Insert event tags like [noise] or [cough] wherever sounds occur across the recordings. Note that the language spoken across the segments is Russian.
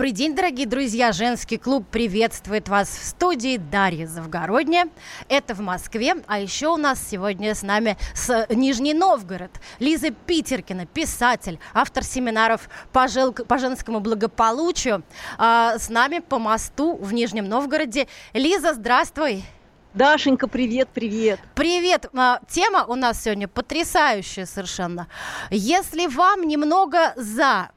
Добрый день, дорогие друзья! Женский клуб приветствует вас в студии Дарья Завгородня. Это в Москве, а еще у нас сегодня с нами с Нижний Новгород. Лиза Питеркина, писатель, автор семинаров по, жел... по женскому благополучию. А, с нами по мосту в Нижнем Новгороде. Лиза, здравствуй! Дашенька, привет, привет. Привет. А, тема у нас сегодня потрясающая совершенно. Если вам немного за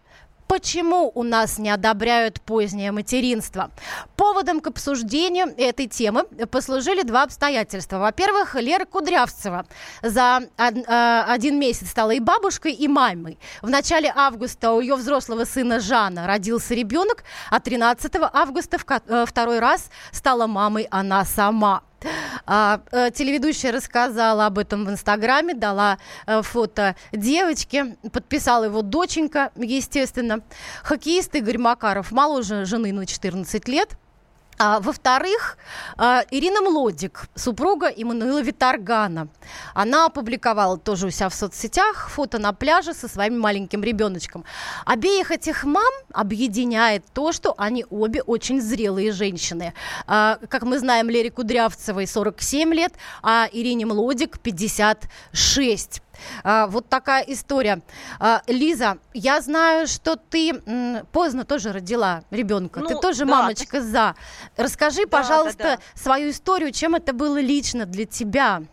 Почему у нас не одобряют позднее материнство? Поводом к обсуждению этой темы послужили два обстоятельства. Во-первых, Лера Кудрявцева за а, один месяц стала и бабушкой, и мамой. В начале августа у ее взрослого сына Жана родился ребенок, а 13 августа э, второй раз стала мамой она сама. А, э, телеведущая рассказала об этом в Инстаграме, дала э, фото девочки, подписала его доченька, естественно. Хоккеист Игорь Макаров моложе жены на 14 лет – а, во-вторых, а, Ирина Млодик, супруга Иммануила Виторгана. Она опубликовала тоже у себя в соцсетях фото на пляже со своим маленьким ребеночком. Обеих этих мам объединяет то, что они обе очень зрелые женщины. А, как мы знаем, Лере Кудрявцевой 47 лет, а Ирине Млодик 56. А, вот такая история. А, Лиза, я знаю, что ты м, поздно тоже родила ребенка. Ну, ты тоже да, мамочка за. Расскажи, да, пожалуйста, да, да. свою историю, чем это было лично для тебя.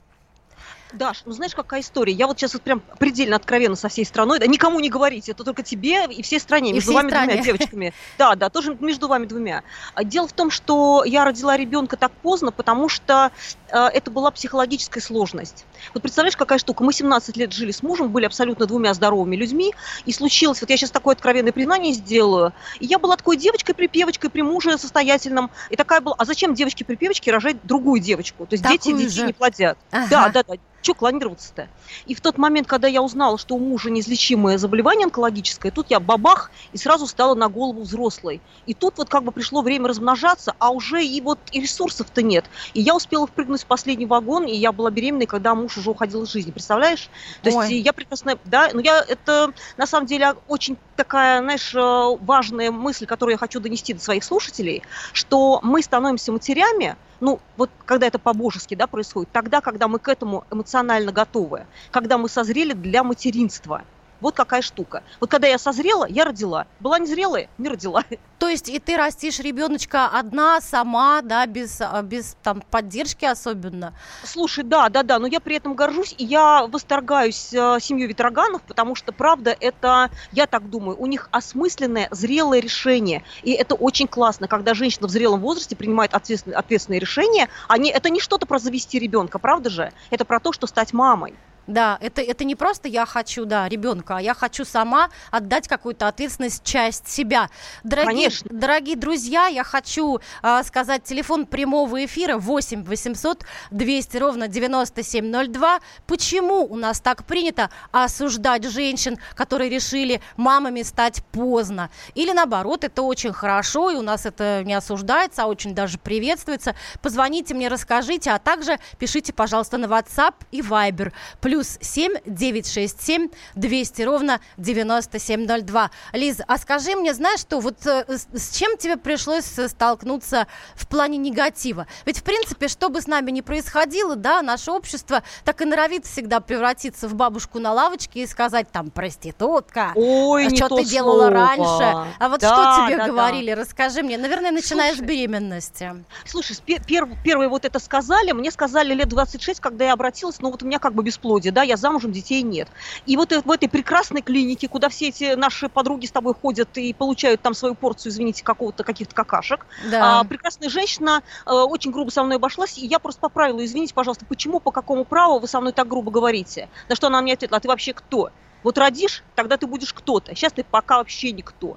Даш, ну знаешь, какая история? Я вот сейчас вот прям предельно откровенно со всей страной, да, никому не говорите, это только тебе и всей стране, и между всей вами стране. двумя девочками. Да, да, тоже между вами двумя. А дело в том, что я родила ребенка так поздно, потому что э, это была психологическая сложность. Вот представляешь, какая штука? Мы 17 лет жили с мужем, были абсолютно двумя здоровыми людьми, и случилось, вот я сейчас такое откровенное признание сделаю, и я была такой девочкой-припевочкой при муже состоятельном, и такая была, а зачем девочке-припевочке рожать другую девочку? То есть Такую дети детей не плодят. Ага. Да, да, да, что клонироваться-то? И в тот момент, когда я узнала, что у мужа неизлечимое заболевание онкологическое, тут я бабах и сразу стала на голову взрослой. И тут вот как бы пришло время размножаться, а уже и вот и ресурсов-то нет. И я успела впрыгнуть в последний вагон, и я была беременной, когда муж уже уходил из жизни. Представляешь? То Ой. есть я прекрасно, да, но я это на самом деле очень такая, знаешь, э, важная мысль, которую я хочу донести до своих слушателей, что мы становимся матерями, ну, вот когда это по-божески, да, происходит, тогда, когда мы к этому эмоционально готовы, когда мы созрели для материнства – вот какая штука. Вот когда я созрела, я родила. Была незрелая, не родила. [laughs] То есть и ты растишь ребеночка одна, сама, да, без, а, без там поддержки особенно? Слушай, да, да, да, но я при этом горжусь, и я восторгаюсь э, семью ветроганов, потому что, правда, это, я так думаю, у них осмысленное, зрелое решение. И это очень классно, когда женщина в зрелом возрасте принимает ответственное, ответственное решение. Они, это не что-то про завести ребенка, правда же? Это про то, что стать мамой. Да, это, это не просто я хочу, да, ребенка, а я хочу сама отдать какую-то ответственность, часть себя. Дорогие, Конечно. дорогие друзья, я хочу э, сказать телефон прямого эфира 8 800 200 ровно 9702. Почему у нас так принято осуждать женщин, которые решили мамами стать поздно? Или наоборот, это очень хорошо, и у нас это не осуждается, а очень даже приветствуется. Позвоните мне, расскажите, а также пишите, пожалуйста, на WhatsApp и Viber. Плюс плюс 7 967 200 ровно 9702. Лиз, а скажи мне, знаешь что, вот э, с чем тебе пришлось столкнуться в плане негатива? Ведь, в принципе, что бы с нами ни происходило, да, наше общество так и норовит всегда превратиться в бабушку на лавочке и сказать там, проститутка, Ой, что ты слово. делала раньше? А вот да, что тебе да, говорили? Да. Расскажи мне. Наверное, начиная Слушай, с беременности. Слушай, пер, первые вот это сказали, мне сказали лет 26, когда я обратилась, но вот у меня как бы бесплодие свободе, да, я замужем, детей нет. И вот в этой прекрасной клинике, куда все эти наши подруги с тобой ходят и получают там свою порцию, извините, какого-то каких-то какашек, да. а, прекрасная женщина а, очень грубо со мной обошлась, и я просто поправила, извините, пожалуйста, почему, по какому праву вы со мной так грубо говорите? На что она мне ответила, а ты вообще кто? Вот родишь, тогда ты будешь кто-то. Сейчас ты пока вообще никто.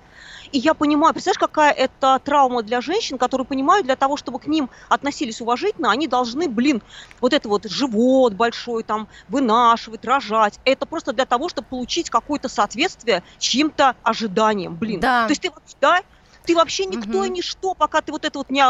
И я понимаю, представляешь, какая это травма для женщин, которые понимают, для того, чтобы к ним относились уважительно, они должны, блин, вот это вот живот большой там вынашивать, рожать. Это просто для того, чтобы получить какое-то соответствие чьим-то ожиданиям, блин. Да. То есть ты, да, Ты вообще никто угу. и ничто, пока ты вот это вот не,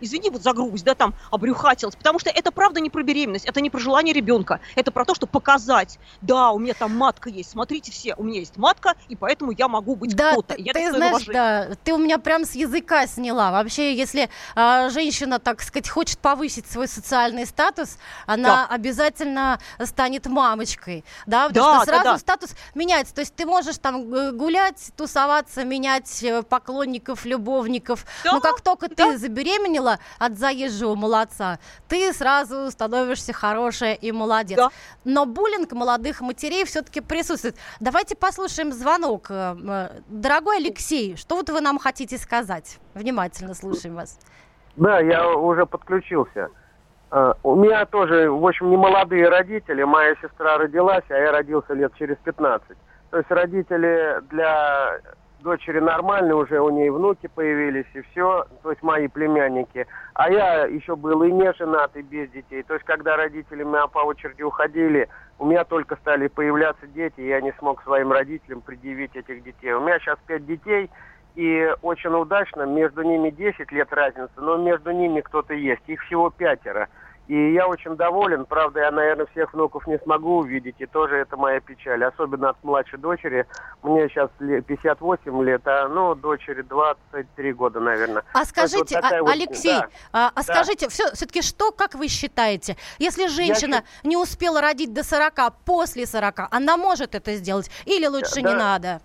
извини, вот за грубость, да, там, обрюхатилась. Потому что это правда не про беременность, это не про желание ребенка. Это про то, что показать, да, у меня там матка есть, смотрите все, у меня есть матка, и поэтому я могу быть да, кто-то. Ты, я ты знаешь, да, ты у меня прям с языка сняла. Вообще, если а, женщина, так сказать, хочет повысить свой социальный статус, она да. обязательно станет мамочкой, да, потому да, что сразу да, да. статус меняется. То есть ты можешь там э, гулять, тусоваться, менять э, поклонников, любовников. Да, Но как только да. ты забеременела от заезжего молодца, ты сразу становишься хорошая и молодец. Да. Но буллинг молодых матерей все-таки присутствует. Давайте послушаем звонок. Э, дорогой Алексей, что вот вы нам хотите сказать? Внимательно слушаем вас. Да, я уже подключился. Uh, у меня тоже, в общем, не молодые родители. Моя сестра родилась, а я родился лет через 15. То есть родители для дочери нормальные, уже у нее внуки появились, и все, то есть мои племянники. А я еще был и не женат, и без детей. То есть когда родители меня по очереди уходили, у меня только стали появляться дети, и я не смог своим родителям предъявить этих детей. У меня сейчас пять детей, и очень удачно, между ними 10 лет разницы, но между ними кто-то есть, их всего пятеро. И я очень доволен. Правда, я, наверное, всех внуков не смогу увидеть, и тоже это моя печаль. Особенно от младшей дочери. Мне сейчас 58 лет, а ну, дочери 23 года, наверное. А скажите, вот а, вот, Алексей, да, а, а да. скажите, все, все-таки что, как вы считаете, если женщина я... не успела родить до 40, после 40, она может это сделать или лучше да, не надо?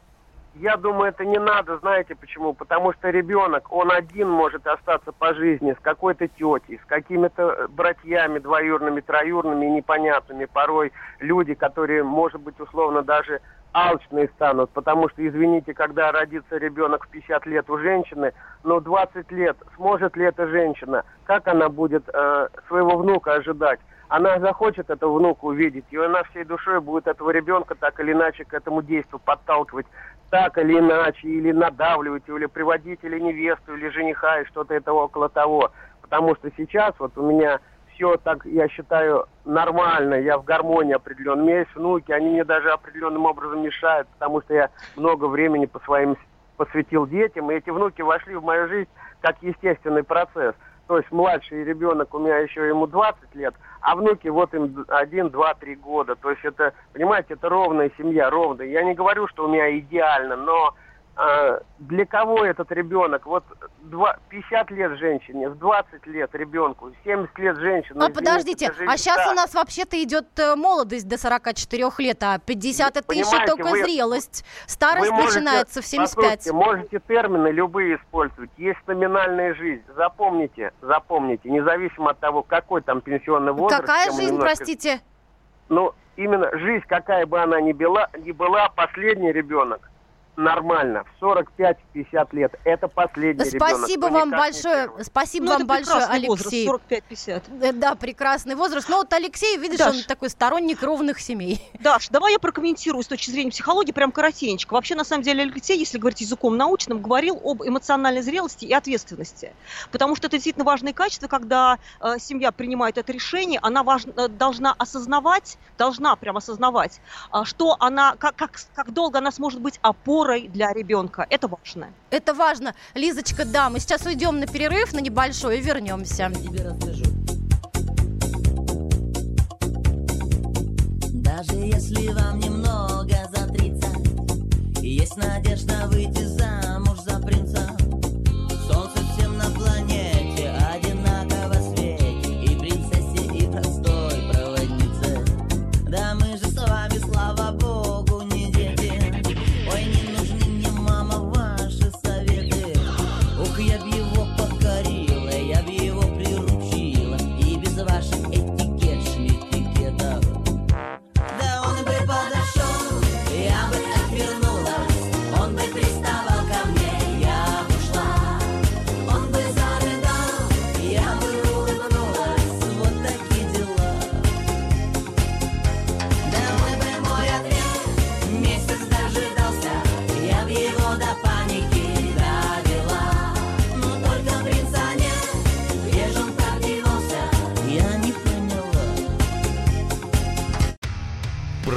Я думаю, это не надо, знаете почему? Потому что ребенок, он один может остаться по жизни с какой-то тетей, с какими-то братьями двоюрными, троюрными, непонятными. Порой люди, которые, может быть, условно даже алчные станут, потому что, извините, когда родится ребенок в 50 лет у женщины, но 20 лет, сможет ли эта женщина, как она будет э, своего внука ожидать? Она захочет этого внука увидеть, и она всей душой будет этого ребенка так или иначе к этому действию подталкивать так или иначе, или надавливать, или приводить или невесту, или жениха, и что-то этого около того. Потому что сейчас вот у меня все так, я считаю, нормально, я в гармонии определенно. У меня есть внуки, они мне даже определенным образом мешают, потому что я много времени по своим посвятил детям, и эти внуки вошли в мою жизнь как естественный процесс. То есть младший ребенок, у меня еще ему 20 лет, а внуки вот им 1, 2, 3 года. То есть это, понимаете, это ровная семья, ровная. Я не говорю, что у меня идеально, но для кого этот ребенок? Вот 2, 50 лет женщине, в 20 лет ребенку, 70 лет женщине. А подождите, а сейчас да. у нас вообще-то идет э, молодость до 44 лет, а 50 это еще только вы, зрелость. Старость можете, начинается в 75. Можете термины любые использовать. Есть номинальная жизнь. Запомните, запомните, независимо от того, какой там пенсионный возраст. Какая жизнь, немножко... простите? Ну, именно жизнь, какая бы она ни была, ни была, последний ребенок нормально. В 45-50 лет. Это последний Спасибо ребенок. вам большое. Спасибо ну, вам большое, Алексей. Возраст, 45-50. Э, да, прекрасный возраст. Но вот Алексей, видишь, Даш, он такой сторонник ровных семей. [laughs] Даш, давай я прокомментирую с точки зрения психологии прям коротенечко. Вообще, на самом деле, Алексей, если говорить языком научным, говорил об эмоциональной зрелости и ответственности. Потому что это действительно важные качества, когда э, семья принимает это решение, она важ, э, должна осознавать, должна прям осознавать, э, что она, как, как, как долго она сможет быть опорой опорой для ребенка. Это важно. Это важно. Лизочка, да, мы сейчас уйдем на перерыв, на небольшой, и вернемся. Даже если вам немного за 30, есть надежда выйти замуж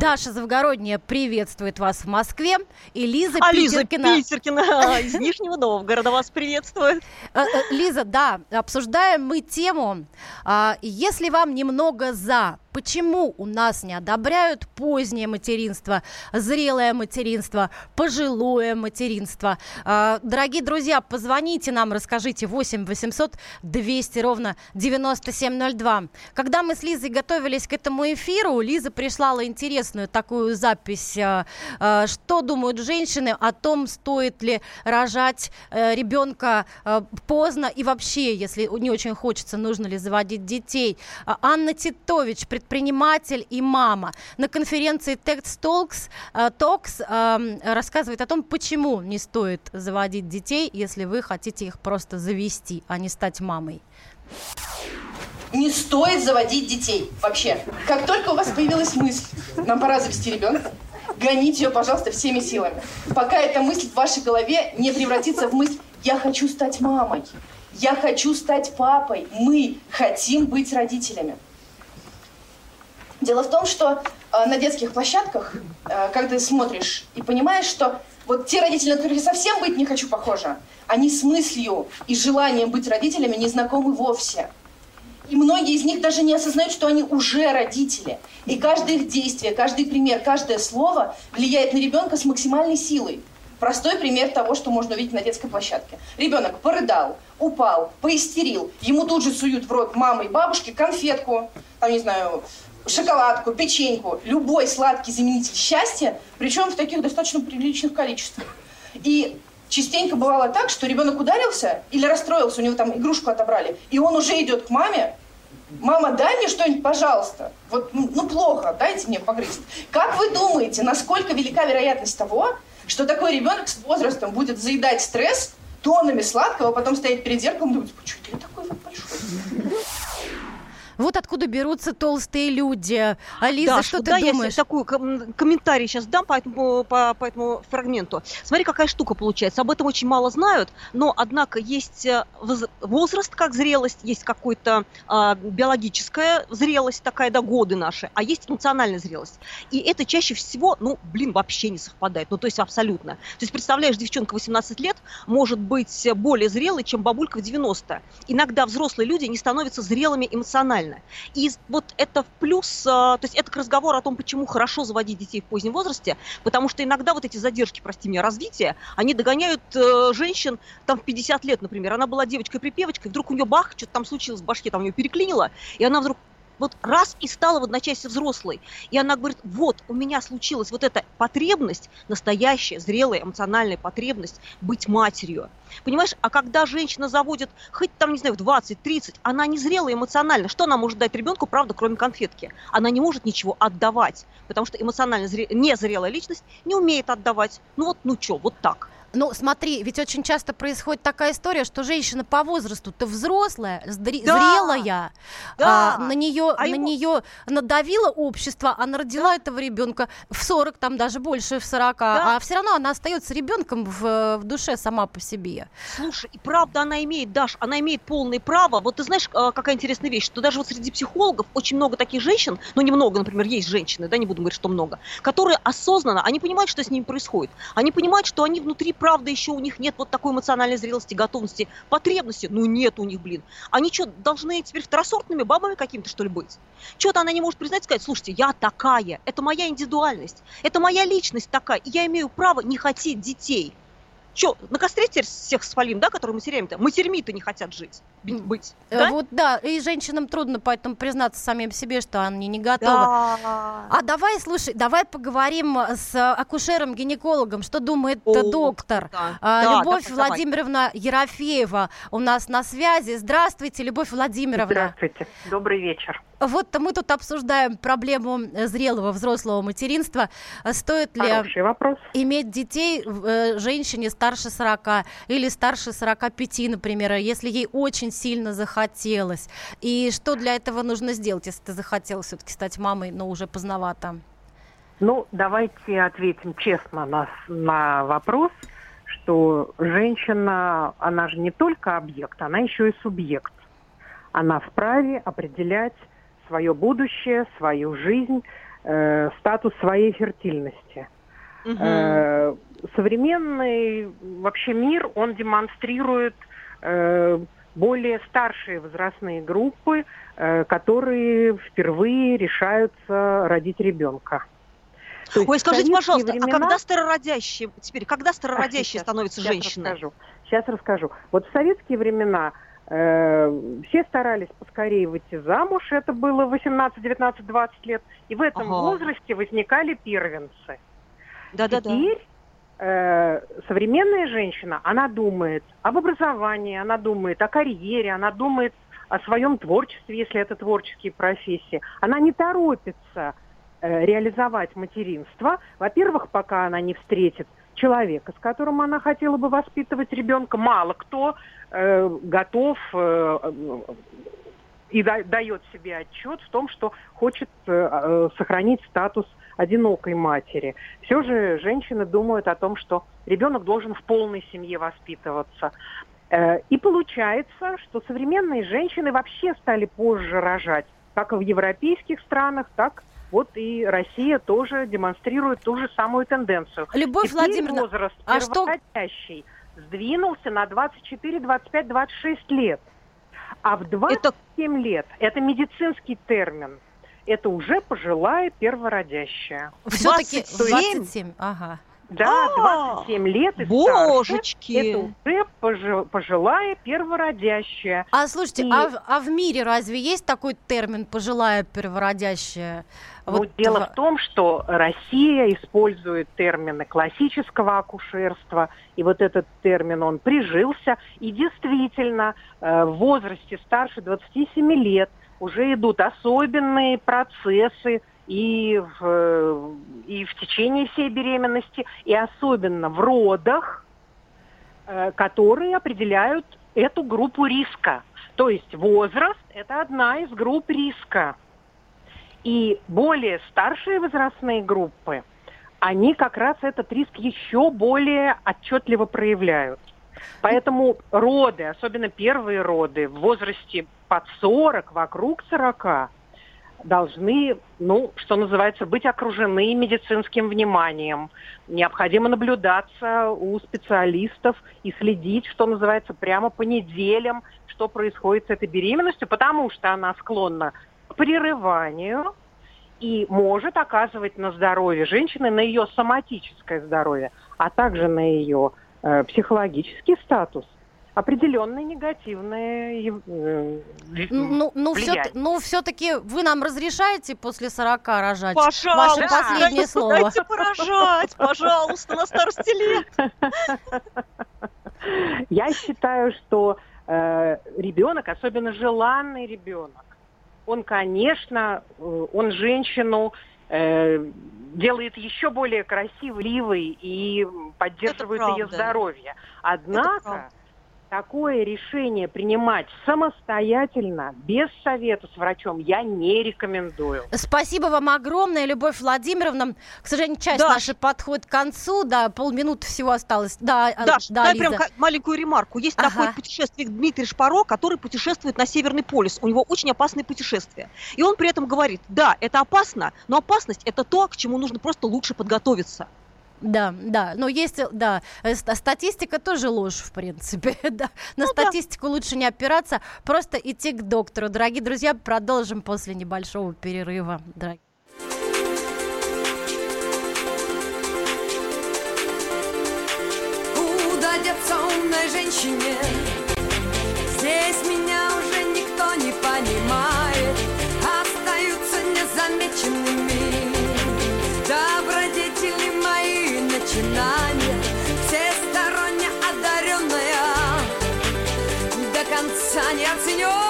Даша Завгородняя приветствует вас в Москве. И Лиза а Питеркина. Лиза Питеркина из [laughs] Нижнего Новгорода вас приветствует. Э, э, Лиза, да, обсуждаем мы тему. а, Если вам немного за Почему у нас не одобряют позднее материнство, зрелое материнство, пожилое материнство? А, дорогие друзья, позвоните нам, расскажите 8 800 200 ровно 9702. Когда мы с Лизой готовились к этому эфиру, Лиза прислала интересную такую запись. А, а, что думают женщины о том, стоит ли рожать э, ребенка э, поздно и вообще, если не очень хочется, нужно ли заводить детей. Анна Титович, предприниматель и мама. На конференции Tech Talks, Talks uh, рассказывает о том, почему не стоит заводить детей, если вы хотите их просто завести, а не стать мамой. Не стоит заводить детей вообще. Как только у вас появилась мысль, нам пора завести ребенка, гоните ее, пожалуйста, всеми силами. Пока эта мысль в вашей голове не превратится в мысль «я хочу стать мамой», «я хочу стать папой», «мы хотим быть родителями». Дело в том, что э, на детских площадках, э, когда ты смотришь и понимаешь, что вот те родители, на которых я совсем быть не хочу похожа, они с мыслью и желанием быть родителями не знакомы вовсе. И многие из них даже не осознают, что они уже родители. И каждое их действие, каждый пример, каждое слово влияет на ребенка с максимальной силой. Простой пример того, что можно увидеть на детской площадке. Ребенок порыдал, упал, поистерил. Ему тут же суют в рот мамы и бабушки конфетку, там, не знаю, шоколадку, печеньку, любой сладкий заменитель счастья, причем в таких достаточно приличных количествах. И частенько бывало так, что ребенок ударился или расстроился, у него там игрушку отобрали, и он уже идет к маме, Мама, дай мне что-нибудь, пожалуйста. Вот, ну, ну плохо, дайте мне погрызть. Как вы думаете, насколько велика вероятность того, что такой ребенок с возрастом будет заедать стресс тоннами сладкого, а потом стоять перед зеркалом и думать, почему я такой вот большой? Вот откуда берутся толстые люди. Ализа, да, что да, ты думаешь? Я такой комментарий сейчас дам по этому, по, по этому фрагменту. Смотри, какая штука получается. Об этом очень мало знают, но, однако, есть э, возраст как зрелость, есть какая-то а, биологическая зрелость такая, да, годы наши, а есть эмоциональная зрелость. И это чаще всего, ну, блин, вообще не совпадает. Ну, то есть абсолютно. То есть, представляешь, девчонка 18 лет может быть более зрелой, чем бабулька в 90. Иногда взрослые люди не становятся зрелыми эмоционально нормально. И вот это в плюс, а, то есть это к разговору о том, почему хорошо заводить детей в позднем возрасте, потому что иногда вот эти задержки, прости меня, развития, они догоняют э, женщин там в 50 лет, например. Она была девочкой-припевочкой, вдруг у нее бах, что-то там случилось в башке, там у нее переклинило, и она вдруг вот раз и стала в одночасье взрослой. И она говорит, вот, у меня случилась вот эта потребность, настоящая, зрелая, эмоциональная потребность быть матерью. Понимаешь, а когда женщина заводит, хоть там, не знаю, в 20-30, она не зрелая эмоционально. Что она может дать ребенку, правда, кроме конфетки? Она не может ничего отдавать, потому что эмоционально зре... незрелая личность не умеет отдавать. Ну вот, ну что, вот так. Ну, смотри, ведь очень часто происходит такая история, что женщина по возрасту-то взрослая, зри- да, зрелая, да. А, на нее а на ему... нее надавило общество, она родила да. этого ребенка в 40, там даже больше в 40, да. а все равно она остается ребенком в, в душе сама по себе. Слушай, и правда она имеет, Даш, она имеет полное право. Вот ты знаешь, а, какая интересная вещь, что даже вот среди психологов очень много таких женщин, ну немного, например, есть женщины, да, не буду говорить, что много, которые осознанно, они понимают, что с ними происходит, они понимают, что они внутри правда еще у них нет вот такой эмоциональной зрелости, готовности, потребности. Ну нет у них, блин. Они что, должны теперь второсортными бабами какими-то, что ли, быть? Что-то она не может признать, сказать, слушайте, я такая, это моя индивидуальность, это моя личность такая, и я имею право не хотеть детей. Что, на костре теперь всех спалим, да, которые матерями-то? Матерьми-то не хотят жить, быть. Э, да? Вот да, и женщинам трудно поэтому признаться самим себе, что они не готовы. Да. А давай, слушай, давай поговорим с акушером-гинекологом, что думает О, доктор. Да. А, да, Любовь да, Владимировна давай. Ерофеева у нас на связи. Здравствуйте, Любовь Владимировна. Здравствуйте, добрый вечер. Вот мы тут обсуждаем проблему зрелого взрослого материнства. Стоит ли вопрос. иметь детей э, женщине старше 40 или старше 45, например, если ей очень сильно захотелось? И что для этого нужно сделать, если ты захотела все-таки стать мамой, но уже поздновато? Ну, давайте ответим честно на, на вопрос, что женщина, она же не только объект, она еще и субъект. Она вправе определять свое будущее, свою жизнь, э, статус своей фертильности. Угу. Э, современный вообще мир, он демонстрирует э, более старшие возрастные группы, э, которые впервые решаются родить ребенка. Ой, скажите, пожалуйста, времена... а когда старородящие, теперь, когда старородящие а, становятся сейчас? Расскажу. Сейчас расскажу. Вот в советские времена все старались поскорее выйти замуж, это было 18, 19, 20 лет, и в этом ага. возрасте возникали первенцы. Да-да-да. Теперь э, современная женщина, она думает об образовании, она думает о карьере, она думает о своем творчестве, если это творческие профессии. Она не торопится э, реализовать материнство. Во-первых, пока она не встретит человека, с которым она хотела бы воспитывать ребенка. Мало кто э, готов э, и да, дает себе отчет в том, что хочет э, э, сохранить статус одинокой матери. Все же женщины думают о том, что ребенок должен в полной семье воспитываться. Э, и получается, что современные женщины вообще стали позже рожать, как в европейских странах, так вот и Россия тоже демонстрирует ту же самую тенденцию. Любовь Теперь Владимировна, возраст а что... сдвинулся на 24, 25, 26 лет. А в 27 это... лет, это медицинский термин, это уже пожилая первородящая. Все-таки 27? Ага. Да, 27 а, лет и Божечки! Это уже пожилая первородящая. А слушайте, и... а, а в мире разве есть такой термин пожилая первородящая? Ну, вот дело в... том, что Россия использует термины классического акушерства, и вот этот термин, он прижился, и действительно э, в возрасте старше 27 лет уже идут особенные процессы и в, и в течение всей беременности, и особенно в родах, э, которые определяют эту группу риска. То есть возраст – это одна из групп риска. И более старшие возрастные группы, они как раз этот риск еще более отчетливо проявляют. Поэтому роды, особенно первые роды в возрасте под 40, вокруг 40, должны, ну, что называется, быть окружены медицинским вниманием. Необходимо наблюдаться у специалистов и следить, что называется, прямо по неделям, что происходит с этой беременностью, потому что она склонна к прерыванию и может оказывать на здоровье женщины, на ее соматическое здоровье, а также на ее э, психологический статус – определенные негативные э, ну, ну, все, ну, все-таки вы нам разрешаете после 40 рожать? Пожалуйста, Ваше последнее слово. Дайте поражать, пожалуйста, на старости лет. Я считаю, что э, ребенок, особенно желанный ребенок, он, конечно, э, он женщину э, делает еще более красивой и поддерживает ее здоровье. Однако такое решение принимать самостоятельно, без совета с врачом, я не рекомендую. Спасибо вам огромное, Любовь Владимировна. К сожалению, часть Даш. наша подходит к концу, да, полминуты всего осталось. Да, э, Даш, да, дай Лиза. прям маленькую ремарку. Есть ага. такой путешественник Дмитрий Шпаро, который путешествует на Северный полюс. У него очень опасные путешествия. И он при этом говорит, да, это опасно, но опасность это то, к чему нужно просто лучше подготовиться. Да, да, но есть, да, э, статистика тоже ложь, в принципе, [laughs] да. На ну, статистику да. лучше не опираться, просто идти к доктору. Дорогие друзья, продолжим после небольшого перерыва. Дорогие. Куда деться умной женщине? Здесь меня уже никто не понимает, остаются незамеченными мои начинания, всесторонне одаренная, до конца не оценена.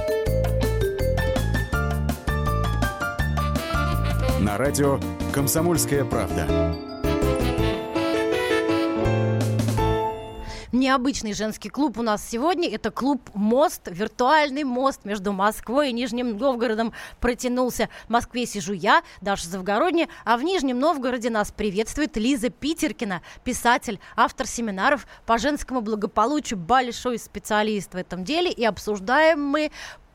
радио «Комсомольская правда». Необычный женский клуб у нас сегодня. Это клуб «Мост», виртуальный мост между Москвой и Нижним Новгородом протянулся. В Москве сижу я, Даша Завгородняя, а в Нижнем Новгороде нас приветствует Лиза Питеркина, писатель, автор семинаров по женскому благополучию, большой специалист в этом деле. И обсуждаем мы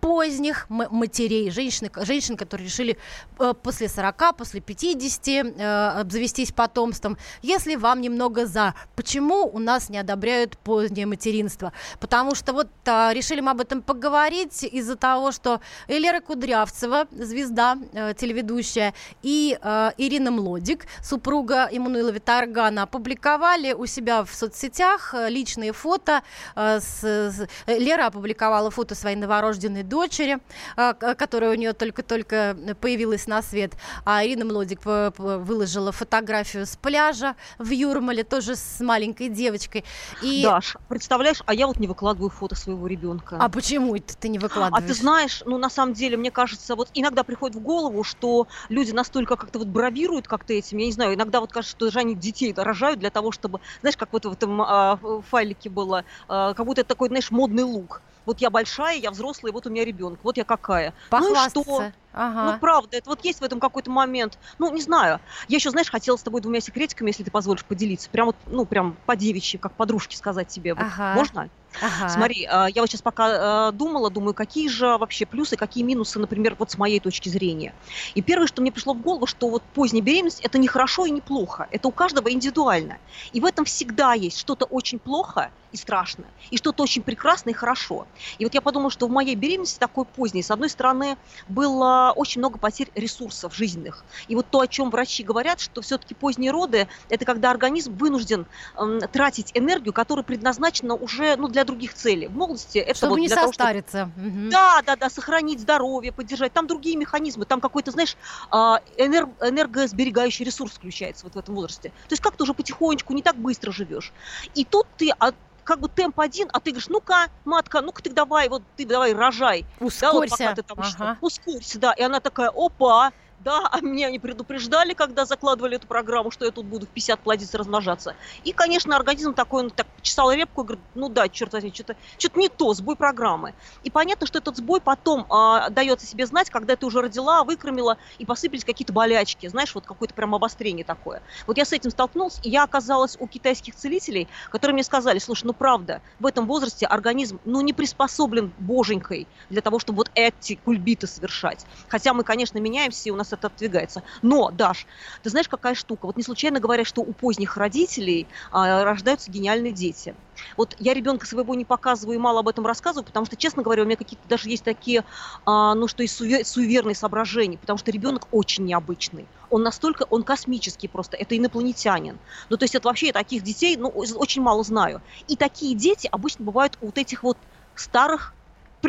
поздних матерей, женщин, женщин, которые решили э, после 40, после 50 э, обзавестись потомством. Если вам немного за, почему у нас не одобряют позднее материнство? Потому что вот а, решили мы об этом поговорить из-за того, что Элера Кудрявцева, звезда э, телеведущая, и Ирина Млодик, супруга Иммануила Виторгана, опубликовали у себя в соцсетях личные фото. С, Лера опубликовала фото своей новорожденной дочери, дочери, а, которая у нее только-только появилась на свет. А Ирина Млодик выложила фотографию с пляжа в Юрмале, тоже с маленькой девочкой. И... Даш, представляешь, а я вот не выкладываю фото своего ребенка. А почему это ты не выкладываешь? А ты знаешь, ну на самом деле, мне кажется, вот иногда приходит в голову, что люди настолько как-то вот бравируют как-то этим, я не знаю, иногда вот кажется, что даже они детей рожают для того, чтобы, знаешь, как вот в этом а, файлике было, а, как будто это такой, знаешь, модный лук вот я большая, я взрослая, вот у меня ребенок, вот я какая. Ну и что? Ага. Ну, правда, это вот есть в этом какой-то момент. Ну, не знаю. Я еще, знаешь, хотела с тобой двумя секретиками, если ты позволишь поделиться. Прям вот, ну, прям по девичьи, как подружке сказать тебе. Вот ага. Можно? Ага. Смотри, а, я вот сейчас пока а, думала, думаю, какие же вообще плюсы, какие минусы, например, вот с моей точки зрения. И первое, что мне пришло в голову, что вот поздняя беременность – это не хорошо и не плохо. Это у каждого индивидуально. И в этом всегда есть что-то очень плохо и страшно, и что-то очень прекрасно и хорошо. И вот я подумала, что в моей беременности такой поздней, с одной стороны, было очень много потерь ресурсов жизненных. И вот то, о чем врачи говорят, что все-таки поздние роды – это когда организм вынужден э, тратить энергию, которая предназначена уже ну, для других целей. В молодости это чтобы вот не для состариться. Того, чтобы... Да, да, да, сохранить здоровье, поддержать. Там другие механизмы, там какой-то, знаешь, а, энерг... энергосберегающий ресурс включается вот в этом возрасте. То есть как ты уже потихонечку, не так быстро живешь. И тут ты от как бы темп один, а ты говоришь, ну-ка, матка, ну-ка ты давай, вот ты давай рожай. Ускорься. Да, вот пока ты там ага. Ускорься, да. И она такая, опа, да, а меня не предупреждали, когда закладывали эту программу, что я тут буду в 50 плодиться, размножаться. И, конечно, организм такой, он так чесал репку и говорит, ну да, черт возьми, что-то что не то, сбой программы. И понятно, что этот сбой потом а, дается себе знать, когда ты уже родила, выкормила, и посыпались какие-то болячки, знаешь, вот какое-то прям обострение такое. Вот я с этим столкнулась, и я оказалась у китайских целителей, которые мне сказали, слушай, ну правда, в этом возрасте организм, ну, не приспособлен боженькой для того, чтобы вот эти кульбиты совершать. Хотя мы, конечно, меняемся, и у нас это отодвигается. Но, Даш, ты знаешь, какая штука? Вот не случайно говорят, что у поздних родителей а, рождаются гениальные дети. Вот я ребенка своего не показываю и мало об этом рассказываю, потому что, честно говоря, у меня какие-то даже есть такие, а, ну что и сувер, суеверные соображения, потому что ребенок очень необычный. Он настолько, он космический просто, это инопланетянин. Ну то есть это вообще таких детей, ну очень мало знаю. И такие дети обычно бывают у вот этих вот старых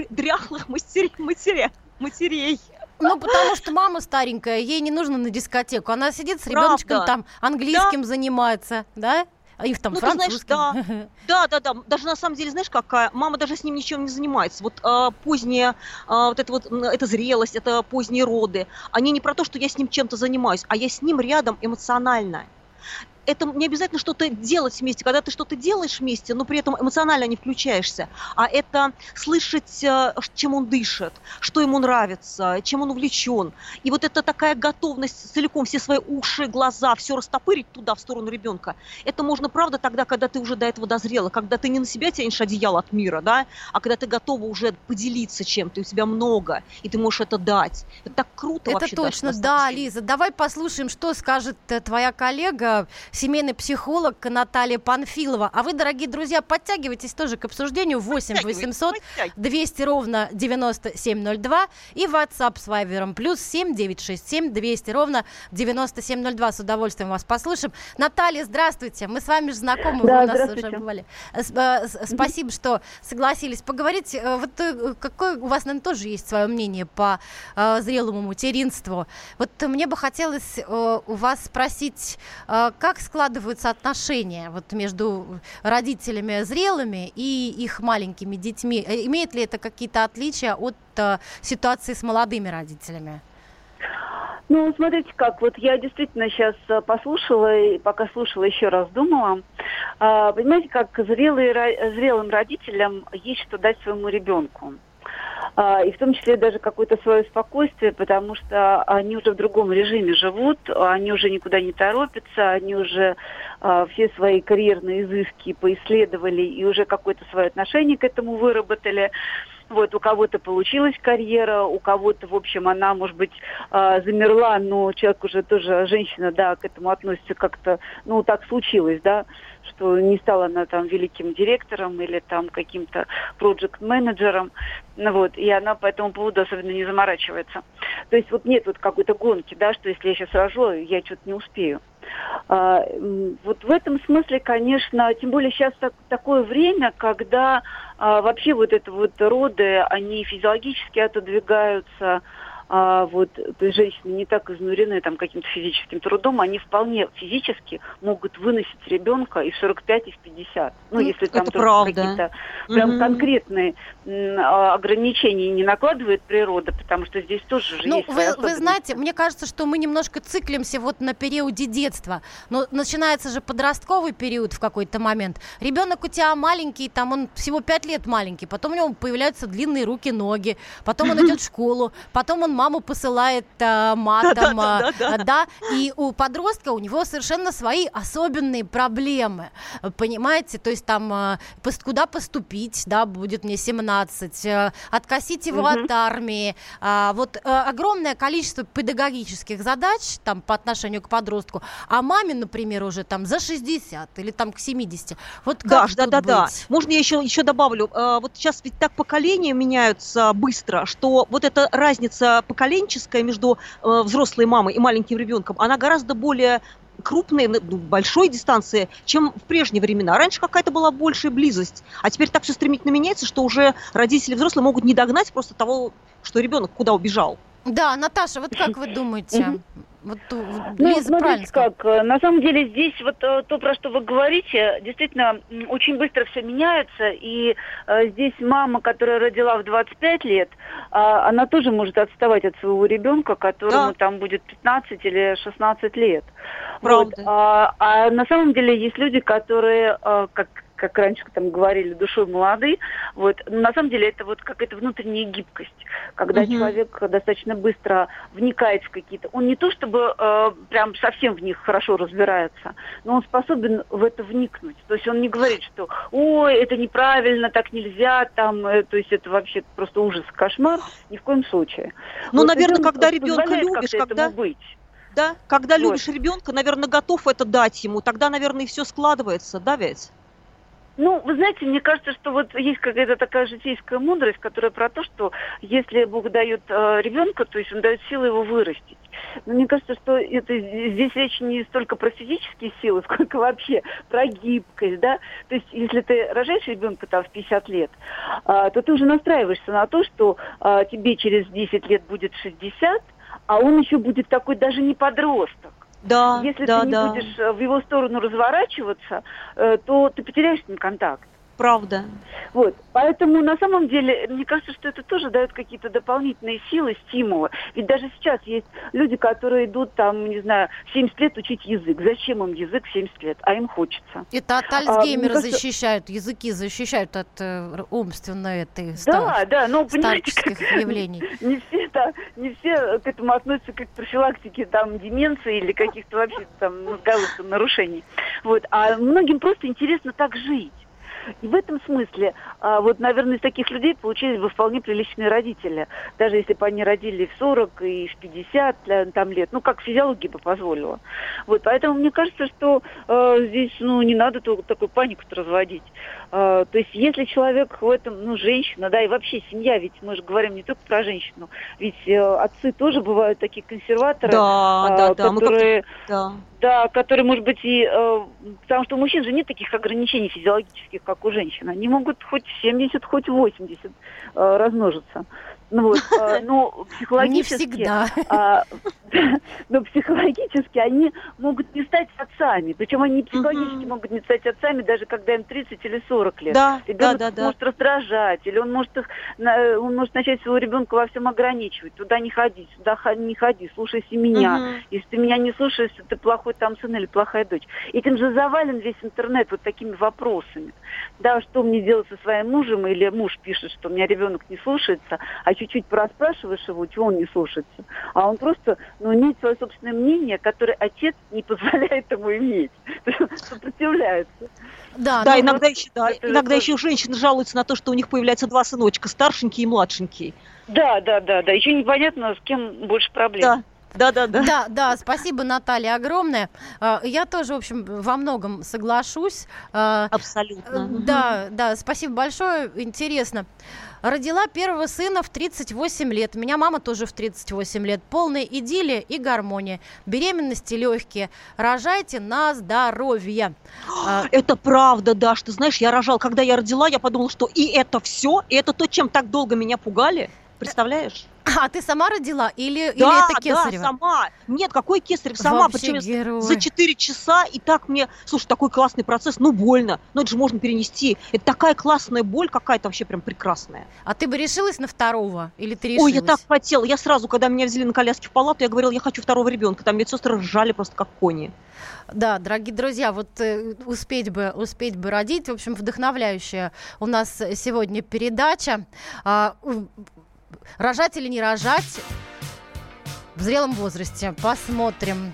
дряхлых [laughs] матерей, матерей. Ну, потому что мама старенькая, ей не нужно на дискотеку. Она сидит с ребеночком там английским да. занимается, да? А их там ну, французским. Знаешь, да, [laughs] да, да, да. Даже на самом деле, знаешь, какая? Мама даже с ним ничем не занимается. Вот э, поздняя, э, вот это вот, эта зрелость, это поздние роды, они не про то, что я с ним чем-то занимаюсь, а я с ним рядом эмоционально это не обязательно что-то делать вместе, когда ты что-то делаешь вместе, но при этом эмоционально не включаешься, а это слышать, э, чем он дышит, что ему нравится, чем он увлечен. И вот это такая готовность целиком все свои уши, глаза, все растопырить туда, в сторону ребенка. Это можно, правда, тогда, когда ты уже до этого дозрела, когда ты не на себя тянешь одеяло от мира, да, а когда ты готова уже поделиться чем-то, у тебя много, и ты можешь это дать. Это так круто это вообще. Это точно, да, Лиза. Давай послушаем, что скажет э, твоя коллега семейный психолог Наталья Панфилова. А вы, дорогие друзья, подтягивайтесь тоже к обсуждению 8 800 200 ровно 9702 и WhatsApp с Вайвером плюс 7 967 200 ровно 9702. С удовольствием вас послушаем. Наталья, здравствуйте. Мы с вами же знакомы, да, вы у нас уже бывали. Спасибо, что согласились поговорить. Вот какое у вас, наверное, тоже есть свое мнение по зрелому материнству. Вот мне бы хотелось у вас спросить, как складываются отношения вот между родителями зрелыми и их маленькими детьми? Э, имеет ли это какие-то отличия от ситуации с молодыми родителями? Ну, смотрите как, вот я действительно сейчас э, послушала, и пока слушала, еще раз думала. А, понимаете, как зрелые, зрелым родителям есть что дать своему ребенку. А, и в том числе даже какое-то свое спокойствие, потому что они уже в другом режиме живут, они уже никуда не торопятся, они уже а, все свои карьерные изыски поисследовали и уже какое-то свое отношение к этому выработали. Вот, у кого-то получилась карьера, у кого-то, в общем, она, может быть, э, замерла, но человек уже тоже, женщина, да, к этому относится как-то, ну, так случилось, да, что не стала она там великим директором или там каким-то проект-менеджером, ну, вот, и она по этому поводу особенно не заморачивается. То есть вот нет вот какой-то гонки, да, что если я сейчас рожу, я что-то не успею. А, вот в этом смысле, конечно, тем более сейчас так, такое время, когда а, вообще вот это вот роды, они физиологически отодвигаются, а, вот женщины не так изнурены там каким-то физическим трудом, они вполне физически могут выносить ребенка и в 45, и в 50. Ну, ну если там какие-то прям угу. конкретные а, ограничения не накладывает природа, потому что здесь тоже же ну, есть вы, вы знаете, мне кажется, что мы немножко циклимся вот на периоде детства. Но начинается же подростковый период в какой-то момент. Ребенок у тебя маленький, там он всего 5 лет маленький, потом у него появляются длинные руки, ноги, потом он идет в школу, потом он маму посылает э, матом, да, да, да, и у подростка у него совершенно свои особенные проблемы, понимаете, то есть там э, куда поступить, да, будет мне 17, э, откосить его угу. от армии, э, вот э, огромное количество педагогических задач там по отношению к подростку, а маме, например, уже там за 60 или там к 70. Вот как да, да, да, да. Можно я еще, еще добавлю, вот сейчас ведь так поколения меняются быстро, что вот эта разница поколенческая между э, взрослой мамой и маленьким ребенком, она гораздо более крупной, ну, большой дистанции, чем в прежние времена. Раньше какая-то была большая близость, а теперь так все стремительно меняется, что уже родители взрослые могут не догнать просто того, что ребенок куда убежал. Да, Наташа, вот как вы думаете? Вот, ну, смотрите как, э, на самом деле здесь вот э, то, про что вы говорите, действительно очень быстро все меняется, и э, здесь мама, которая родила в 25 лет, э, она тоже может отставать от своего ребенка, которому да. там будет 15 или 16 лет. Правда. Вот, а, а на самом деле есть люди, которые, э, как как раньше там говорили, душой молодые. Вот. Но на самом деле это вот какая-то внутренняя гибкость, когда угу. человек достаточно быстро вникает в какие-то... Он не то чтобы э, прям совсем в них хорошо разбирается, но он способен в это вникнуть. То есть он не говорит, что ой, это неправильно, так нельзя, там, э, то есть это вообще просто ужас, кошмар, ни в коем случае. Ну, вот, наверное, когда ребенка любишь, когда... быть да? Когда вот. любишь ребенка, наверное, готов это дать ему, тогда, наверное, и все складывается, да, ведь? Ну, вы знаете, мне кажется, что вот есть какая-то такая житейская мудрость, которая про то, что если Бог дает э, ребенка, то есть он дает силы его вырастить. Но мне кажется, что это здесь речь не столько про физические силы, [laughs] сколько вообще про гибкость, да. То есть, если ты рожаешь ребенка там в 50 лет, э, то ты уже настраиваешься на то, что э, тебе через 10 лет будет 60, а он еще будет такой даже не подросток. Да, Если да, ты не да. будешь э, в его сторону разворачиваться, э, то ты потеряешь с ним контакт. Правда. Вот. Поэтому на самом деле, мне кажется, что это тоже дает какие-то дополнительные силы, стимулы. Ведь даже сейчас есть люди, которые идут там, не знаю, 70 лет учить язык. Зачем им язык 70 лет? А им хочется. Это от Альцгеймера а, кажется... защищают, языки защищают от э, умственной этой да, да, но, старческих как, явлений. [laughs] Не все, да, не все к этому относятся как к профилактике там деменции или каких-то вообще там мозговых нарушений. Вот. А многим просто интересно так жить. И в этом смысле, а, вот, наверное, из таких людей получились бы вполне приличные родители. Даже если бы они родили в 40 и в 50 там, лет, ну, как физиология бы позволила. Вот, поэтому мне кажется, что э, здесь, ну, не надо такую панику разводить. Э, то есть, если человек в этом, ну, женщина, да, и вообще семья, ведь мы же говорим не только про женщину, ведь э, отцы тоже бывают такие консерваторы, да, э, да, да, которые... Да. Да, которые, может быть, и... Э, потому что у мужчин же нет таких ограничений физиологических, как у женщин. Они могут хоть 70, хоть 80 э, размножиться. Ну вот, э, [laughs] ну, психологически... Не всегда. Э, [laughs] но психологически они могут не стать отцами. Причем они психологически uh-huh. могут не стать отцами, даже когда им 30 или 40 лет. Да, Ребенок да, да, может да. раздражать, или он может, их, он может начать своего ребенка во всем ограничивать. Туда не ходи, сюда не ходи, слушайся меня. Uh-huh. Если ты меня не слушаешься, ты плохой там сын или плохая дочь. Этим же завален весь интернет вот такими вопросами. Да, что мне делать со своим мужем, или муж пишет, что у меня ребенок не слушается, а чуть-чуть проспрашиваешь его, чего он не слушается. А он просто ну, имеет свое собственное мнение, которое отец не позволяет ему иметь. [laughs] Сопротивляется. Да, да иногда, еще, да, иногда еще женщины жалуются на то, что у них появляются два сыночка, старшенький и младшенький. Да, да, да, да. Еще непонятно, с кем больше проблем. Да. Да, да, да. Да, да, спасибо, Наталья, огромное. А, я тоже, в общем, во многом соглашусь. А, Абсолютно. Да, да, спасибо большое, интересно. Родила первого сына в 38 лет. Меня мама тоже в 38 лет. Полная идиллия и гармония. Беременности легкие. Рожайте на здоровье. А, [gasps] это правда, да. Что знаешь, я рожал, когда я родила, я подумала, что и это все, и это то, чем так долго меня пугали. Представляешь? А ты сама родила или, да, или это Кесарева? Да, сама. Нет, какой Кесарев? Сама. Вообще Причем герой. за 4 часа. И так мне... Слушай, такой классный процесс. Ну, больно. Но это же можно перенести. Это такая классная боль какая-то вообще прям прекрасная. А ты бы решилась на второго? Или ты решилась? Ой, я так хотела. Я сразу, когда меня взяли на коляске в палату, я говорила, я хочу второго ребенка. Там медсестры ржали просто как кони. Да, дорогие друзья, вот э, успеть бы, успеть бы родить. В общем, вдохновляющая у нас сегодня передача. А, рожать или не рожать в зрелом возрасте. Посмотрим.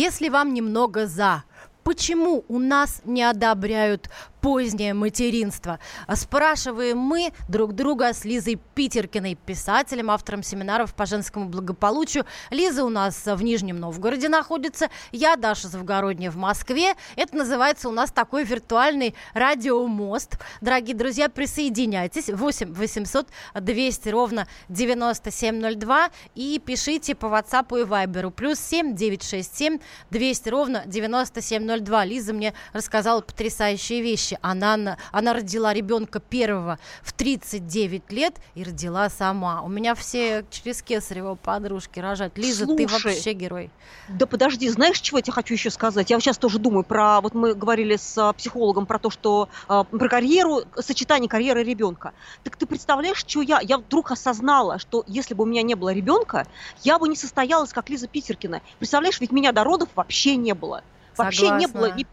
Если вам немного за, почему у нас не одобряют позднее материнство. Спрашиваем мы друг друга с Лизой Питеркиной, писателем, автором семинаров по женскому благополучию. Лиза у нас в Нижнем Новгороде находится, я Даша Завгородняя в Москве. Это называется у нас такой виртуальный радиомост. Дорогие друзья, присоединяйтесь. 8 800 200 ровно 9702 и пишите по WhatsApp и Viber. Плюс 7 967 200 ровно 9702. Лиза мне рассказала потрясающие вещи вещи. Она, она родила ребенка первого в 39 лет и родила сама. У меня все через Кесарева подружки рожать. Лиза, Слушай, ты вообще герой. Да подожди, знаешь, чего я тебе хочу еще сказать? Я сейчас тоже думаю про, вот мы говорили с а, психологом про то, что а, про карьеру, сочетание карьеры и ребенка. Так ты представляешь, что я? Я вдруг осознала, что если бы у меня не было ребенка, я бы не состоялась, как Лиза Питеркина. Представляешь, ведь меня до родов вообще не было. Вообще Согласна. не было ни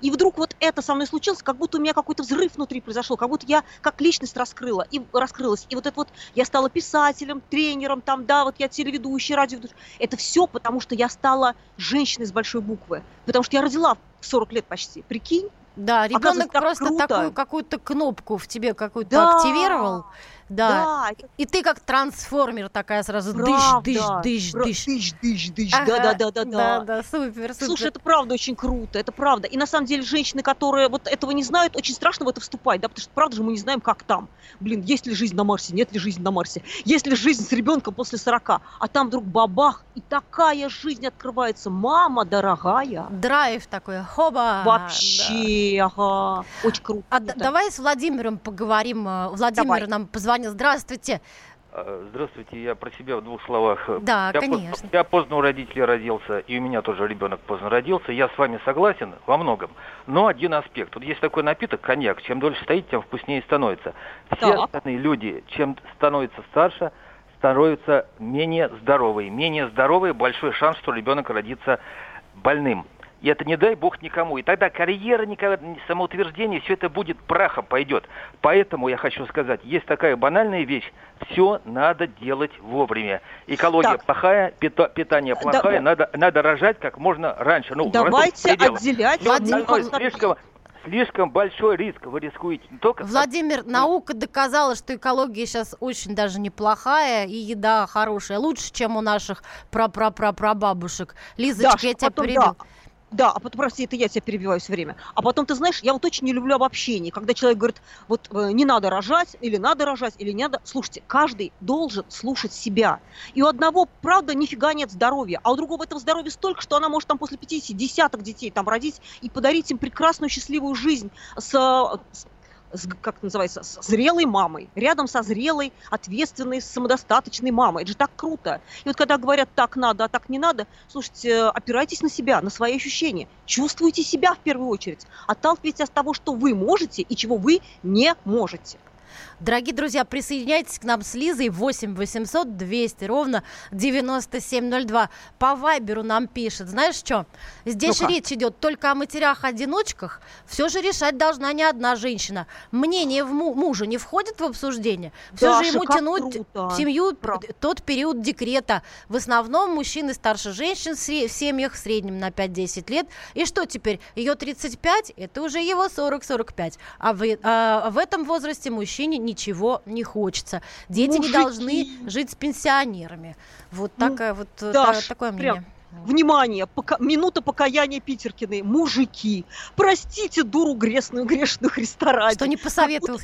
и вдруг вот это со мной случилось, как будто у меня какой-то взрыв внутри произошел, как будто я как личность раскрыла и раскрылась. И вот это вот я стала писателем, тренером, там, да, вот я телеведущий, радиоведущий. Это все потому, что я стала женщиной с большой буквы. Потому что я родила в 40 лет почти. Прикинь? Да, ребенок просто круто. такую какую-то кнопку в тебе какую-то да. активировал. Да. да. И ты как трансформер такая сразу правда, дыш, дыш, дыш, дыш. Дыш, дыш, дыш. Ага. Да, да, да, да, да. Да, супер, супер. Слушай, это правда очень круто, это правда. И на самом деле женщины, которые вот этого не знают, очень страшно в это вступать, да, потому что правда же мы не знаем, как там. Блин, есть ли жизнь на Марсе, нет ли жизни на Марсе, есть ли жизнь с ребенком после 40, а там вдруг бабах, и такая жизнь открывается. Мама дорогая. Драйв такой, хоба. Вообще, да. ага. Очень круто. А давай с Владимиром поговорим. Владимир давай. нам позвонил. Здравствуйте. А, здравствуйте, я про себя в двух словах. Да, я конечно. Поздно, я поздно у родителей родился, и у меня тоже ребенок поздно родился. Я с вами согласен во многом. Но один аспект. Вот есть такой напиток, коньяк. Чем дольше стоит, тем вкуснее становится. Все да. остальные люди, чем становятся старше, становятся менее здоровые. Менее здоровые, большой шанс, что ребенок родится больным. И это не дай бог никому. И тогда карьера, никогда, самоутверждение, все это будет прахом пойдет. Поэтому я хочу сказать, есть такая банальная вещь. Все надо делать вовремя. Экология так. плохая, пита, питание плохое, да, надо, надо рожать как можно раньше. Ну, Давайте отделять. Владимир, слишком, слишком большой риск вы рискуете. Не только Владимир, наука доказала, что экология сейчас очень даже неплохая, и еда хорошая, лучше, чем у наших пра-пра-пра-прабабушек. Лизочка, да, я тебя потом. Да. Да, а потом, прости, это я тебя перебиваю все время. А потом, ты знаешь, я вот очень не люблю обобщение, когда человек говорит, вот э, не надо рожать, или надо рожать, или не надо. Слушайте, каждый должен слушать себя. И у одного, правда, нифига нет здоровья, а у другого этого здоровья столько, что она может там после 50 десяток детей там родить и подарить им прекрасную счастливую жизнь с, с как называется, зрелой мамой, рядом со зрелой, ответственной, самодостаточной мамой. Это же так круто. И вот когда говорят так надо, а так не надо, слушайте, опирайтесь на себя, на свои ощущения. Чувствуйте себя в первую очередь. Отталкивайтесь от того, что вы можете и чего вы не можете. Дорогие друзья, присоединяйтесь к нам с Лизой 8 800 200 ровно 9702. По Вайберу нам пишет. Знаешь что? Здесь ну речь идет только о матерях-одиночках. Все же решать должна не одна женщина. Мнение в му- мужа не входит в обсуждение. Все Даша, же ему тянуть круто. семью Правда. тот период декрета. В основном мужчины старше женщин в семьях в среднем на 5-10 лет. И что теперь? Ее 35, это уже его 40-45. А в, а в этом возрасте мужчине не ничего не хочется. Дети Мужики. не должны жить с пенсионерами. Вот ну, такая вот э, Даш, такое мнение. Прям. Внимание, пока, минута покаяния Питеркиной. Мужики, простите дуру грешную, грешную Христа ради. Что не посоветовал?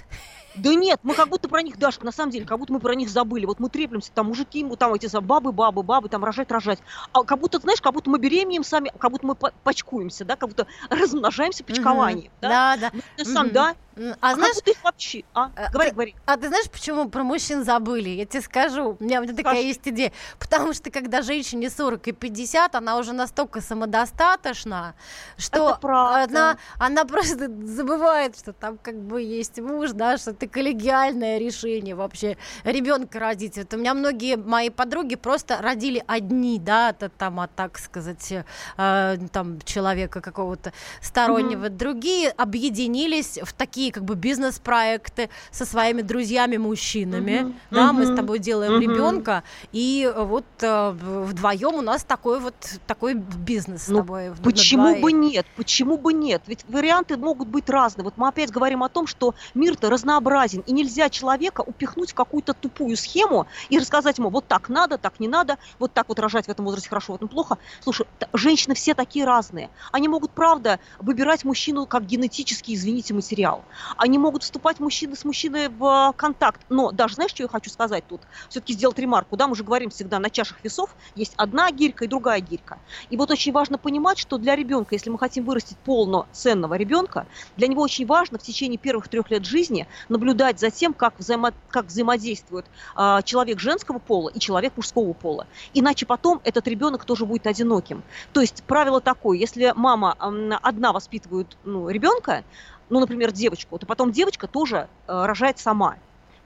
Да нет, мы как будто про них, Дашка, на самом деле, как будто мы про них забыли. Вот мы треплемся, там мужики, там эти бабы, бабы, бабы, там рожать, рожать. А как будто, знаешь, как будто мы беременеем сами, как будто мы почкуемся, да, как будто [laughs] размножаемся почкованием. Угу. Да, да. да. Ну, сам, угу. да, а, а знаешь, ты вообще? А? а? Говори, ты, говори. А ты знаешь, почему про мужчин забыли? Я тебе скажу. У меня, у меня такая Скажи. есть идея. Потому что когда женщине 40 и 50, она уже настолько самодостаточна, что она, она просто забывает, что там как бы есть муж, да, что это коллегиальное решение вообще ребенка родить. Вот у меня многие мои подруги просто родили одни, да, это там, а так сказать, э, там человека какого-то стороннего. Угу. Другие объединились в такие как бы бизнес-проекты со своими друзьями-мужчинами. Mm-hmm. Да, mm-hmm. мы с тобой делаем mm-hmm. ребенка, и вот э, вдвоем у нас такой вот такой бизнес ну, с тобой. Почему бы нет? Почему бы нет? Ведь варианты могут быть разные. Вот мы опять говорим о том, что мир-то разнообразный разнообразен, и нельзя человека упихнуть в какую-то тупую схему и рассказать ему, вот так надо, так не надо, вот так вот рожать в этом возрасте хорошо, в этом плохо. Слушай, женщины все такие разные. Они могут, правда, выбирать мужчину как генетический, извините, материал. Они могут вступать мужчины с мужчиной в контакт. Но даже, знаешь, что я хочу сказать тут? Все-таки сделать ремарку. Да, мы же говорим всегда на чашах весов есть одна гирька и другая гирька. И вот очень важно понимать, что для ребенка, если мы хотим вырастить полноценного ребенка, для него очень важно в течение первых трех лет жизни наблюдать за тем, как, взаимо, как взаимодействует а, человек женского пола и человек мужского пола. Иначе потом этот ребенок тоже будет одиноким. То есть правило такое, если мама одна воспитывает ну, ребенка, ну, например, девочку, то потом девочка тоже э, рожает сама.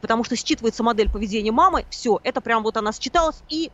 Потому что считывается модель поведения мамы, все, это прям вот она считалась, и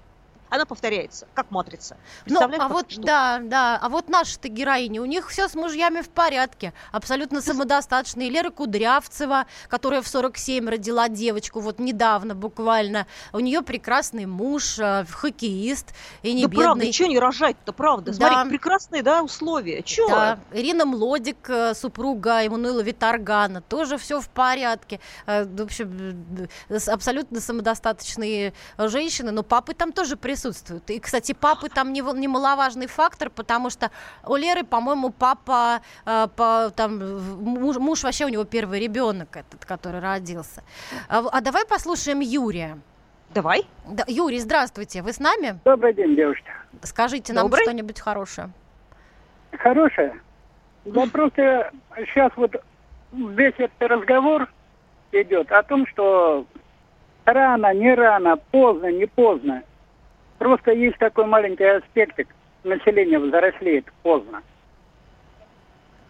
она повторяется, как матрица. Ну, а вот, штука? да, да, а вот наши-то героини, у них все с мужьями в порядке, абсолютно самодостаточные. Лера Кудрявцева, которая в 47 родила девочку, вот недавно буквально, у нее прекрасный муж, э, хоккеист, и не да бедный. правда, что не рожать-то, правда? Да. Смотри, прекрасные, да, условия, чё? Да, Ирина Млодик, э, супруга Эммануила Виторгана, тоже все в порядке. Э, в общем, абсолютно самодостаточные женщины, но папы там тоже присутствуют присутствуют. И, кстати, папы там не, немаловажный фактор, потому что у Леры, по-моему, папа, э, по, там, муж, муж вообще у него первый ребенок этот, который родился. А, а давай послушаем Юрия. Давай. Да, Юрий, здравствуйте. Вы с нами? Добрый день, девушка. Скажите нам Добрый. что-нибудь хорошее. Хорошее? Да просто сейчас вот весь этот разговор идет о том, что рано, не рано, поздно, не поздно. Просто есть такой маленький аспектик. Население взрослеет поздно.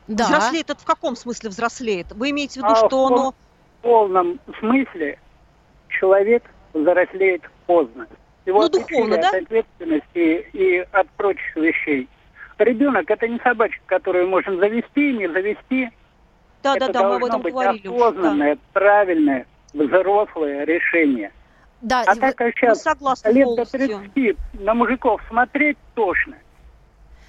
Да. Взрослеет это в каком смысле взрослеет? Вы имеете в виду, а что в оно... В полном смысле человек взрослеет поздно. Его ну, духовно, да? от ответственности и от прочих вещей. Ребенок это не собачка, которую можно завести, не завести. Да, это да, да, мы об этом быть говорили. Осознанное, да. правильное, взрослое решение. Да, а так как сейчас лет до 30 на мужиков смотреть тошно.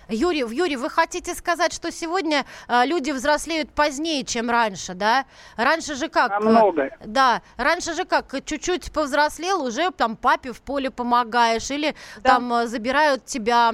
Юрий, Юрий, вы хотите сказать, что сегодня э, люди взрослеют позднее, чем раньше, да? Раньше же как? Намного. Э, да, раньше же как? Чуть-чуть повзрослел, уже там папе в поле помогаешь, или да. там э, забирают тебя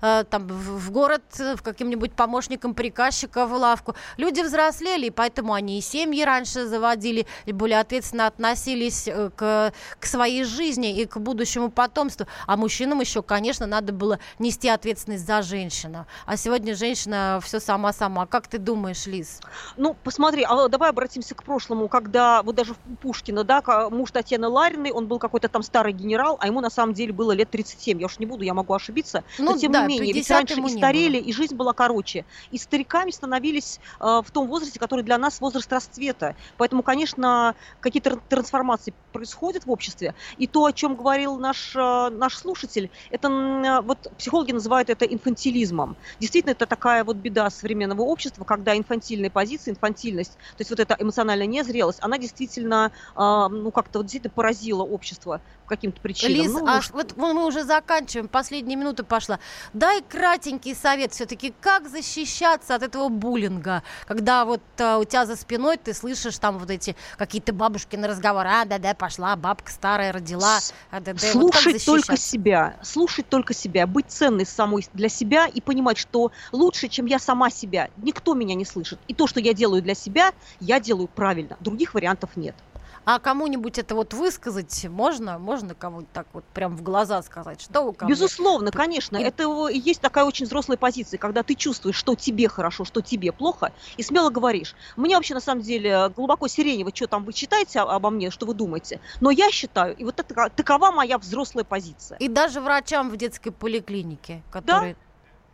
э, там в, город в каким-нибудь помощником приказчика в лавку. Люди взрослели, и поэтому они и семьи раньше заводили, и более ответственно относились э, к, к своей жизни и к будущему потомству. А мужчинам еще, конечно, надо было нести ответственность за жизнь женщина. А сегодня женщина все сама-сама. Как ты думаешь, Лиз? Ну, посмотри, а давай обратимся к прошлому, когда вот даже у Пушкина, да, муж Татьяны Лариной, он был какой-то там старый генерал, а ему на самом деле было лет 37. Я уж не буду, я могу ошибиться. Ну, но тем да, не менее, ведь раньше и старели, и жизнь была короче. И стариками становились э, в том возрасте, который для нас возраст расцвета. Поэтому, конечно, какие-то трансформации происходят в обществе. И то, о чем говорил наш, э, наш слушатель, это э, вот психологи называют это инфантилизмом инфантилизмом. Действительно, это такая вот беда современного общества, когда инфантильная позиция, инфантильность, то есть вот эта эмоциональная незрелость, она действительно, э, ну, как-то вот действительно поразила общество по каким-то причинам. Лиз, ну, а вот мы уже заканчиваем, последняя минута пошла. Дай кратенький совет все-таки, как защищаться от этого буллинга, когда вот а, у тебя за спиной ты слышишь там вот эти какие-то бабушкины разговоры, а, да-да, пошла, бабка старая родила. А, да, да. Слушать вот только себя, слушать только себя, быть ценной самой для себя себя и понимать, что лучше, чем я сама себя, никто меня не слышит. И то, что я делаю для себя, я делаю правильно. Других вариантов нет. А кому-нибудь это вот высказать можно? Можно кому-нибудь так вот прям в глаза сказать, что вы Безусловно, конечно. И... Это есть такая очень взрослая позиция, когда ты чувствуешь, что тебе хорошо, что тебе плохо, и смело говоришь. Мне вообще, на самом деле, глубоко сиренево, что там вы читаете обо мне, что вы думаете. Но я считаю, и вот это, такова моя взрослая позиция. И даже врачам в детской поликлинике, которые... Да?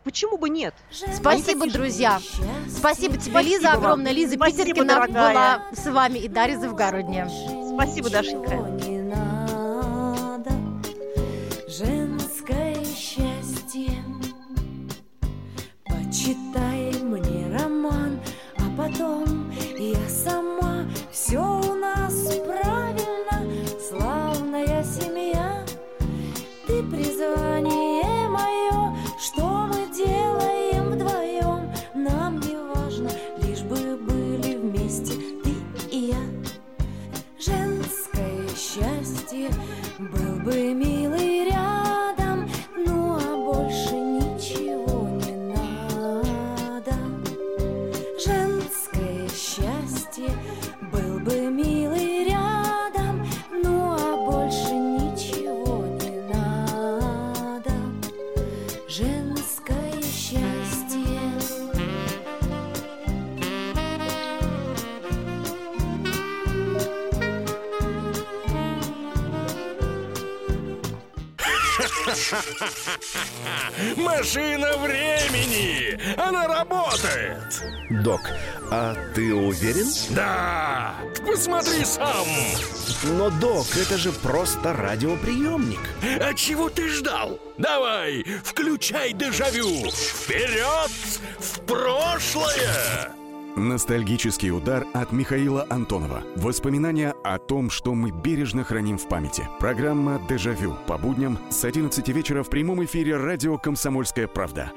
Почему бы нет? Спасибо, друзья. Спасибо тебе, Лиза, огромная. Лиза Питеркина была с вами и Дарья Завгородняя. Спасибо, Дашенька. Женское счастье Почитай мне роман А потом я сама Все работает! Док, а ты уверен? Да! Посмотри сам! Но, док, это же просто радиоприемник. А чего ты ждал? Давай, включай дежавю! Вперед! В прошлое! Ностальгический удар от Михаила Антонова. Воспоминания о том, что мы бережно храним в памяти. Программа «Дежавю» по будням с 11 вечера в прямом эфире радио «Комсомольская правда».